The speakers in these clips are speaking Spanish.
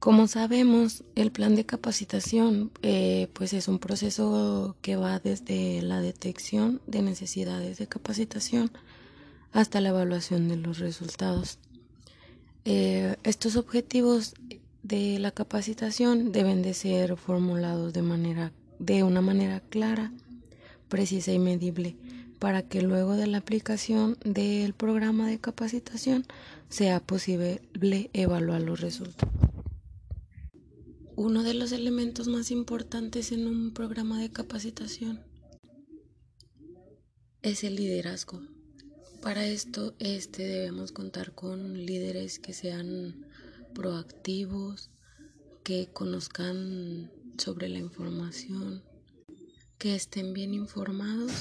Como sabemos, el plan de capacitación eh, pues es un proceso que va desde la detección de necesidades de capacitación hasta la evaluación de los resultados. Eh, estos objetivos de la capacitación deben de ser formulados de manera de una manera clara, precisa y medible para que luego de la aplicación del programa de capacitación sea posible evaluar los resultados. Uno de los elementos más importantes en un programa de capacitación es el liderazgo. Para esto este debemos contar con líderes que sean proactivos, que conozcan sobre la información, que estén bien informados,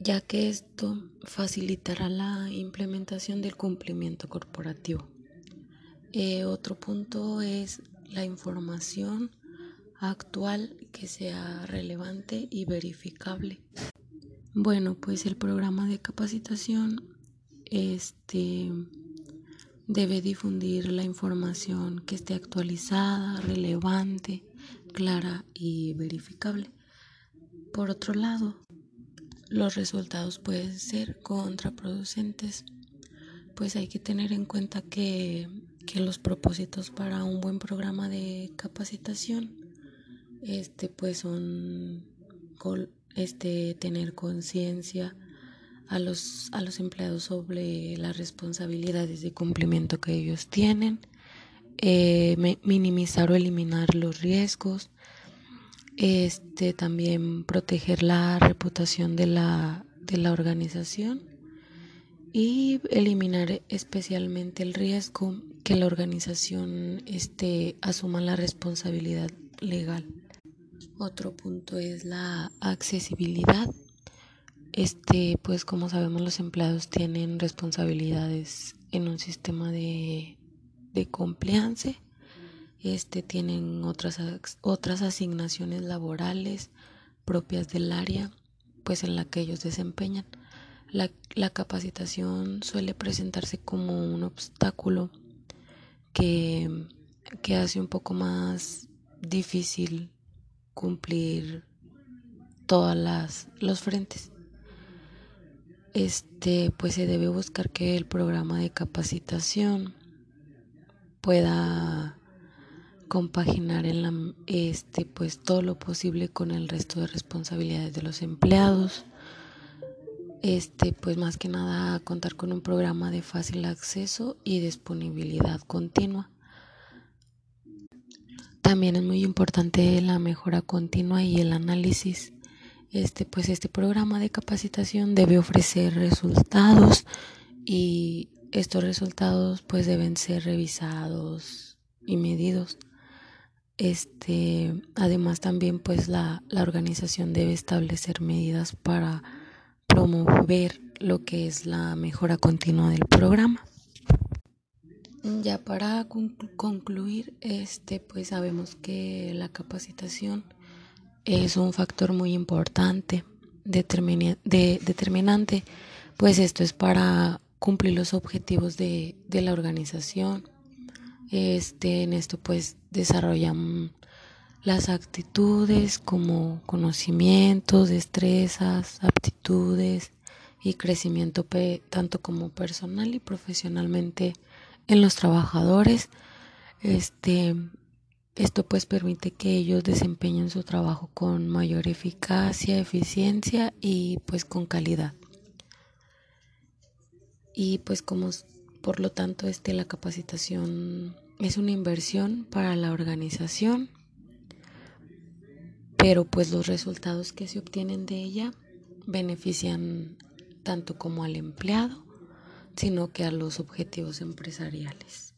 ya que esto facilitará la implementación del cumplimiento corporativo. Eh, otro punto es la información actual que sea relevante y verificable. Bueno, pues el programa de capacitación este debe difundir la información que esté actualizada, relevante, clara y verificable. Por otro lado, los resultados pueden ser contraproducentes, pues hay que tener en cuenta que, que los propósitos para un buen programa de capacitación este pues son este tener conciencia a los, a los empleados sobre las responsabilidades de cumplimiento que ellos tienen, eh, minimizar o eliminar los riesgos, este, también proteger la reputación de la, de la organización y eliminar especialmente el riesgo que la organización este, asuma la responsabilidad legal. Otro punto es la accesibilidad este, pues como sabemos los empleados tienen responsabilidades en un sistema de, de compliance, este, tienen otras, otras asignaciones laborales propias del área, pues en la que ellos desempeñan. La, la capacitación suele presentarse como un obstáculo que, que hace un poco más difícil cumplir todas las los frentes. Este pues se debe buscar que el programa de capacitación pueda compaginar en la este pues todo lo posible con el resto de responsabilidades de los empleados este pues más que nada contar con un programa de fácil acceso y disponibilidad continua. También es muy importante la mejora continua y el análisis. Este pues este programa de capacitación debe ofrecer resultados y estos resultados pues deben ser revisados y medidos. Este además también pues la, la organización debe establecer medidas para promover lo que es la mejora continua del programa ya para concluir este pues sabemos que la capacitación es un factor muy importante, determinante, pues esto es para cumplir los objetivos de, de la organización. Este, en esto pues desarrollan las actitudes como conocimientos, destrezas, aptitudes y crecimiento tanto como personal y profesionalmente en los trabajadores. Este, esto pues permite que ellos desempeñen su trabajo con mayor eficacia, eficiencia y pues con calidad. Y pues como por lo tanto este la capacitación es una inversión para la organización, pero pues los resultados que se obtienen de ella benefician tanto como al empleado, sino que a los objetivos empresariales.